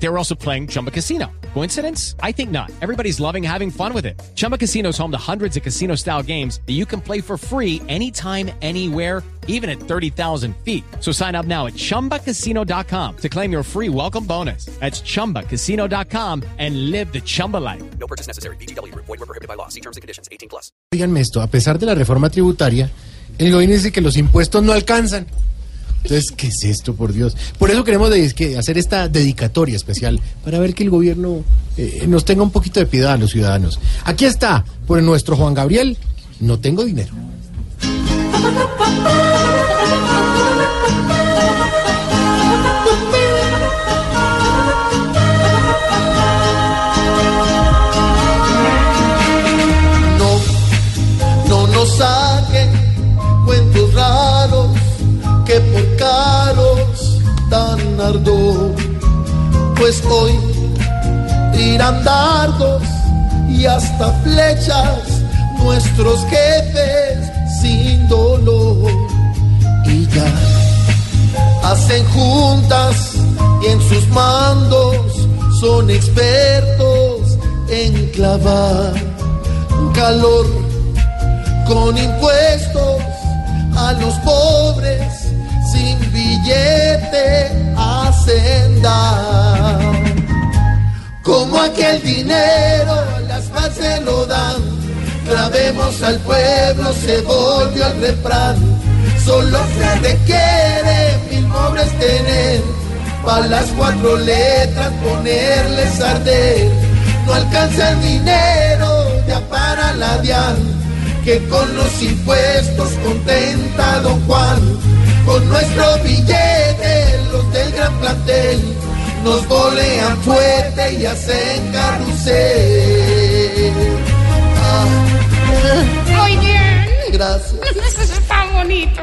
They were also playing Chumba Casino. Coincidence? I think not. Everybody's loving having fun with it. Chumba Casino is home to hundreds of casino style games that you can play for free anytime, anywhere, even at 30,000 feet. So sign up now at chumbacasino.com to claim your free welcome bonus. That's chumbacasino.com and live the Chumba life. No purchase necessary. BGW. Void were prohibited by law. See terms and conditions. 18 plus. Díganme esto, a pesar de la reforma tributaria, el gobierno dice que los impuestos no alcanzan. Entonces, ¿qué es esto, por Dios? Por eso queremos hacer esta dedicatoria especial, para ver que el gobierno eh, nos tenga un poquito de piedad a los ciudadanos. Aquí está, por nuestro Juan Gabriel, no tengo dinero. Pues hoy tiran dardos y hasta flechas nuestros jefes sin dolor. Y ya hacen juntas y en sus mandos son expertos en clavar calor con impuestos a los pobres sin Como aquel dinero las paz se lo dan, grabemos al pueblo, se volvió el refrán. Solo se requiere mil pobres tener, para las cuatro letras ponerles arder. No alcanza el dinero ya para la DIAN, que con los impuestos contenta don Juan. Con nuestro billete, los del gran plantel, nos volean fuerte y hacen carrusel. Ah, Muy bien. gracias. Eso está bonito.